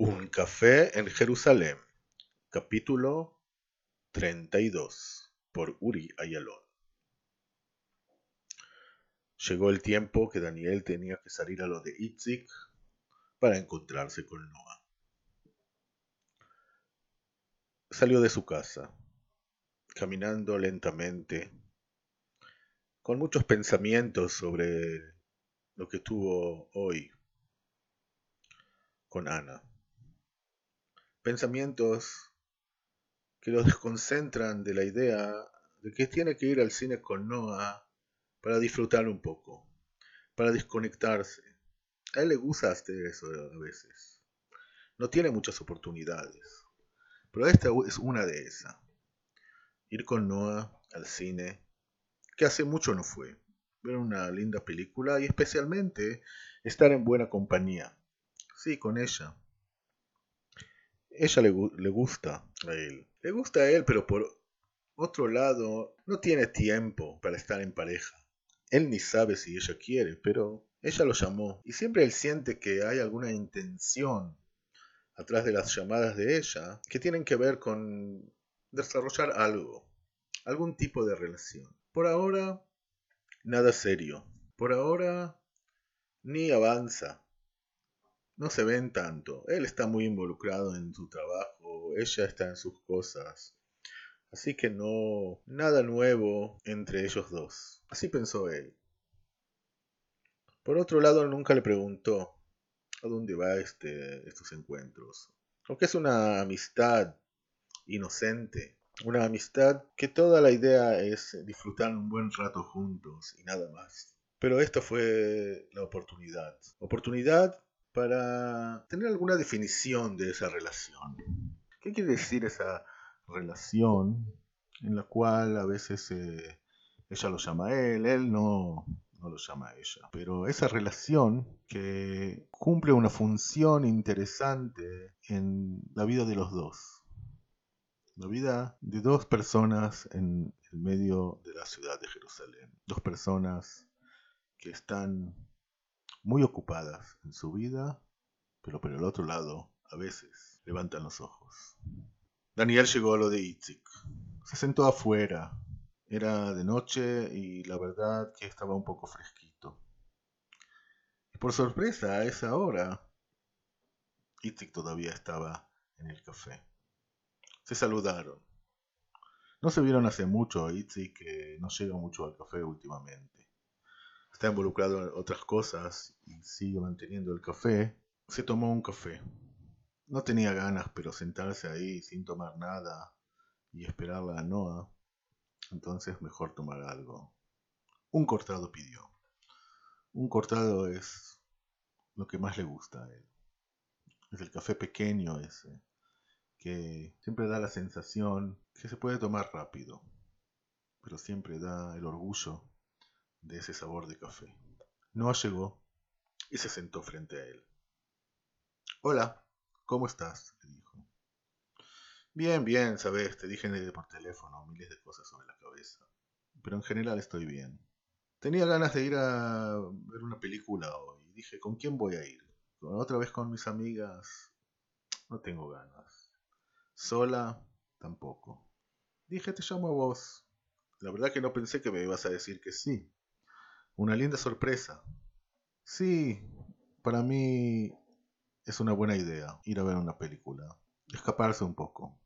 Un café en Jerusalén, capítulo 32, por Uri Ayalon. Llegó el tiempo que Daniel tenía que salir a lo de Itzik para encontrarse con Noah. Salió de su casa, caminando lentamente, con muchos pensamientos sobre lo que tuvo hoy con Ana. Pensamientos que lo desconcentran de la idea de que tiene que ir al cine con Noah para disfrutar un poco, para desconectarse. A él le gusta hacer eso a veces. No tiene muchas oportunidades, pero esta es una de esas. Ir con Noah al cine, que hace mucho no fue ver una linda película y especialmente estar en buena compañía. Sí, con ella. Ella le, le, gusta a él. Le gusta a él, pero por otro lado, no tiene tiempo para estar en pareja. Él ni sabe si ella quiere, pero ella lo llamó. Y siempre él siente que hay alguna intención atrás de las llamadas de ella que tienen que ver con desarrollar algo, algún tipo de relación. Por ahora nada serio. Por ahora ni avanza. No se ven tanto. Él está muy involucrado en su trabajo, ella está en sus cosas. Así que no, nada nuevo entre ellos dos. Así pensó él. Por otro lado, nunca le preguntó a dónde va este, estos encuentros. Aunque es una amistad inocente, una amistad que toda la idea es disfrutar un buen rato juntos y nada más. Pero esta fue la oportunidad. Oportunidad para tener alguna definición de esa relación. ¿Qué quiere decir esa relación en la cual a veces eh, ella lo llama a él, él no, no lo llama a ella? Pero esa relación que cumple una función interesante en la vida de los dos la vida de dos personas en el medio de la ciudad de Jerusalén. Dos personas que están muy ocupadas en su vida, pero por el otro lado, a veces, levantan los ojos. Daniel llegó a lo de Itzik. Se sentó afuera. Era de noche y la verdad que estaba un poco fresquito. Y por sorpresa, a esa hora, Itzik todavía estaba en el café. Se saludaron. No se vieron hace mucho, Itzy, que no llega mucho al café últimamente. Está involucrado en otras cosas y sigue manteniendo el café. Se tomó un café. No tenía ganas, pero sentarse ahí sin tomar nada y esperarla a Noah, entonces mejor tomar algo. Un cortado pidió. Un cortado es lo que más le gusta a él. Es el café pequeño ese que siempre da la sensación que se puede tomar rápido, pero siempre da el orgullo de ese sabor de café. Noah llegó y se sentó frente a él. Hola, ¿cómo estás? le dijo. Bien, bien, sabes, te dije por teléfono miles de cosas sobre la cabeza, pero en general estoy bien. Tenía ganas de ir a ver una película hoy. Dije, ¿con quién voy a ir? ¿Otra vez con mis amigas? No tengo ganas. Sola, tampoco. Dije, te llamo a vos. La verdad que no pensé que me ibas a decir que sí. Una linda sorpresa. Sí, para mí es una buena idea ir a ver una película. Escaparse un poco.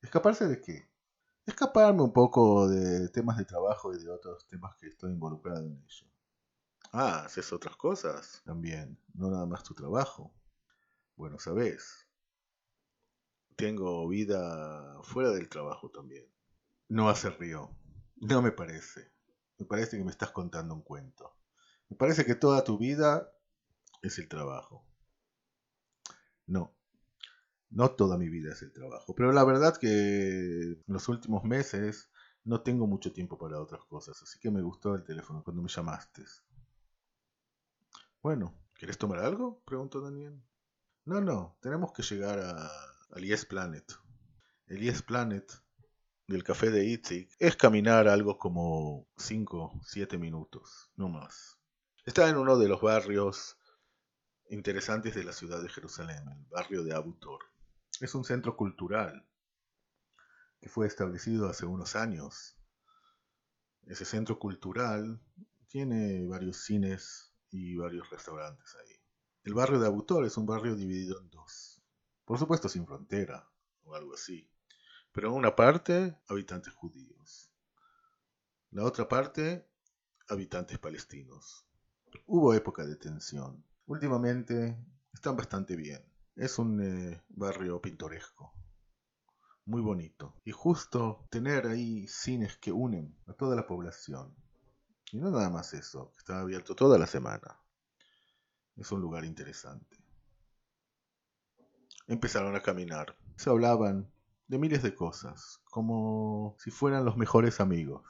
¿Escaparse de qué? Escaparme un poco de temas de trabajo y de otros temas que estoy involucrado en ello. Ah, haces otras cosas también, no nada más tu trabajo. Bueno, sabes, tengo vida fuera del trabajo también. No hace río. No me parece. Me parece que me estás contando un cuento. Me parece que toda tu vida es el trabajo. No. No toda mi vida es el trabajo. Pero la verdad que en los últimos meses no tengo mucho tiempo para otras cosas. Así que me gustó el teléfono cuando me llamaste. Bueno, ¿quieres tomar algo? Preguntó Daniel. No, no, tenemos que llegar a, al Yes Planet. El Yes Planet del café de Itzik es caminar algo como 5, 7 minutos, no más. Está en uno de los barrios interesantes de la ciudad de Jerusalén, el barrio de Abu Tor. Es un centro cultural que fue establecido hace unos años. Ese centro cultural tiene varios cines y varios restaurantes ahí. El barrio de Abu Tor es un barrio dividido en dos. Por supuesto sin frontera o algo así. Pero una parte, habitantes judíos. La otra parte, habitantes palestinos. Hubo época de tensión. Últimamente están bastante bien. Es un eh, barrio pintoresco. Muy bonito. Y justo tener ahí cines que unen a toda la población. Y no nada más eso, está abierto toda la semana. Es un lugar interesante. Empezaron a caminar. Se hablaban de miles de cosas, como si fueran los mejores amigos.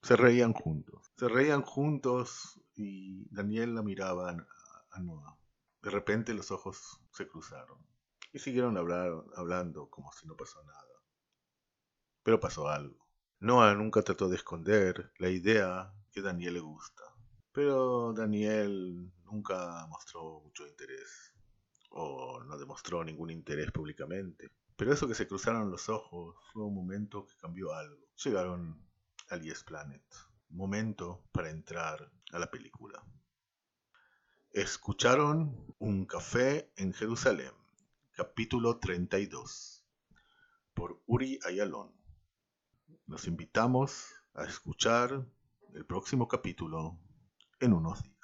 Se reían juntos. Se reían juntos y Daniel la miraba a Noah. De repente los ojos se cruzaron y siguieron hablar, hablando como si no pasó nada. Pero pasó algo. Noah nunca trató de esconder la idea que Daniel le gusta. Pero Daniel nunca mostró mucho interés o no demostró ningún interés públicamente. Pero eso que se cruzaron los ojos fue un momento que cambió algo. Llegaron al Yes Planet. Momento para entrar a la película. Escucharon Un café en Jerusalén, capítulo 32, por Uri Ayalon. Los invitamos a escuchar el próximo capítulo en unos días.